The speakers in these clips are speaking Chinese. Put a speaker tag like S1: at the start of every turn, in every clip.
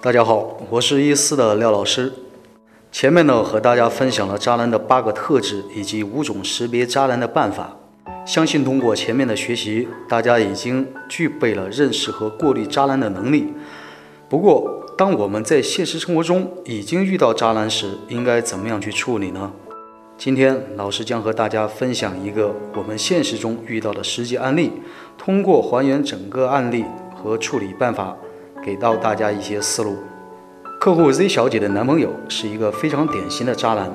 S1: 大家好，我是一四的廖老师。前面呢和大家分享了渣男的八个特质以及五种识别渣男的办法。相信通过前面的学习，大家已经具备了认识和过滤渣男的能力。不过，当我们在现实生活中已经遇到渣男时，应该怎么样去处理呢？今天老师将和大家分享一个我们现实中遇到的实际案例，通过还原整个案例和处理办法。给到大家一些思路。客户 Z 小姐的男朋友是一个非常典型的渣男，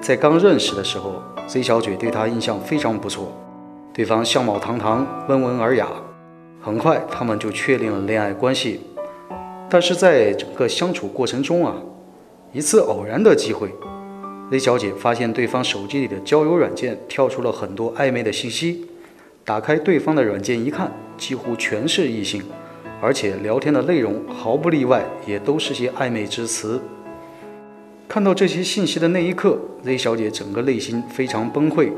S1: 在刚认识的时候，Z 小姐对他印象非常不错，对方相貌堂堂，温文尔雅。很快，他们就确定了恋爱关系。但是在整个相处过程中啊，一次偶然的机会，Z 小姐发现对方手机里的交友软件跳出了很多暧昧的信息，打开对方的软件一看，几乎全是异性。而且聊天的内容毫不例外，也都是些暧昧之词。看到这些信息的那一刻，Z 小姐整个内心非常崩溃，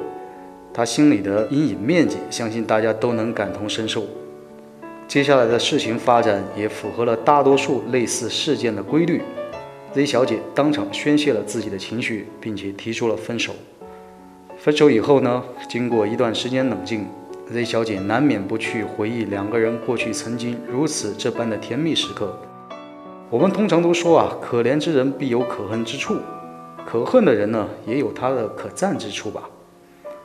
S1: 她心里的阴影面积，相信大家都能感同身受。接下来的事情发展也符合了大多数类似事件的规律，Z 小姐当场宣泄了自己的情绪，并且提出了分手。分手以后呢，经过一段时间冷静。Z 小姐难免不去回忆两个人过去曾经如此这般的甜蜜时刻。我们通常都说啊，可怜之人必有可恨之处，可恨的人呢也有他的可赞之处吧。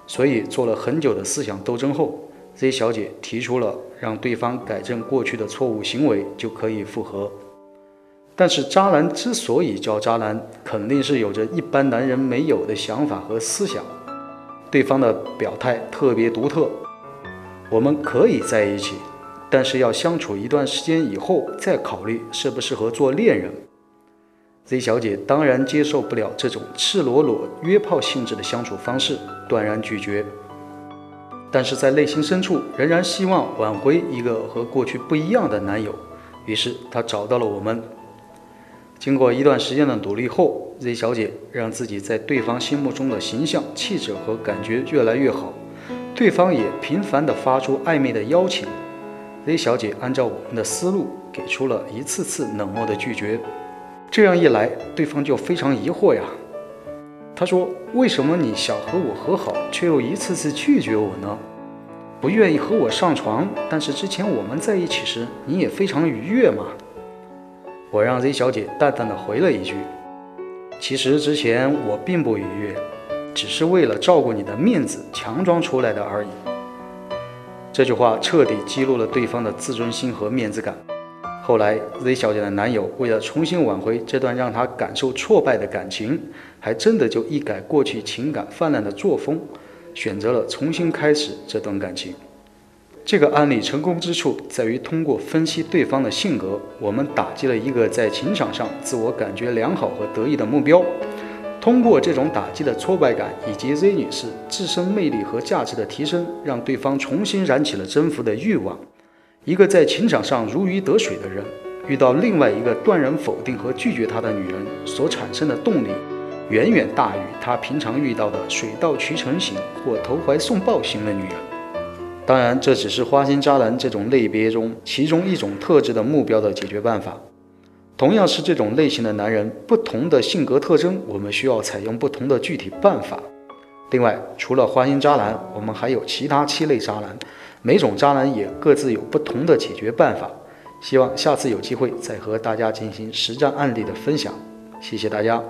S1: 所以做了很久的思想斗争后，Z 小姐提出了让对方改正过去的错误行为就可以复合。但是渣男之所以叫渣男，肯定是有着一般男人没有的想法和思想。对方的表态特别独特。我们可以在一起，但是要相处一段时间以后再考虑适不适合做恋人。Z 小姐当然接受不了这种赤裸裸约炮性质的相处方式，断然拒绝。但是在内心深处，仍然希望挽回一个和过去不一样的男友。于是她找到了我们。经过一段时间的努力后，Z 小姐让自己在对方心目中的形象、气质和感觉越来越好。对方也频繁地发出暧昧的邀请，Z 小姐按照我们的思路，给出了一次次冷漠的拒绝。这样一来，对方就非常疑惑呀。他说：“为什么你想和我和好，却又一次次拒绝我呢？不愿意和我上床，但是之前我们在一起时，你也非常愉悦嘛。”我让 Z 小姐淡淡的回了一句：“其实之前我并不愉悦。”只是为了照顾你的面子，强装出来的而已。这句话彻底激怒了对方的自尊心和面子感。后来，Z 小姐的男友为了重新挽回这段让她感受挫败的感情，还真的就一改过去情感泛滥的作风，选择了重新开始这段感情。这个案例成功之处在于，通过分析对方的性格，我们打击了一个在情场上自我感觉良好和得意的目标。通过这种打击的挫败感，以及 Z 女士自身魅力和价值的提升，让对方重新燃起了征服的欲望。一个在情场上如鱼得水的人，遇到另外一个断然否定和拒绝他的女人，所产生的动力，远远大于他平常遇到的水到渠成型或投怀送抱型的女人。当然，这只是花心渣男这种类别中其中一种特质的目标的解决办法。同样是这种类型的男人，不同的性格特征，我们需要采用不同的具体办法。另外，除了花心渣男，我们还有其他七类渣男，每种渣男也各自有不同的解决办法。希望下次有机会再和大家进行实战案例的分享。谢谢大家。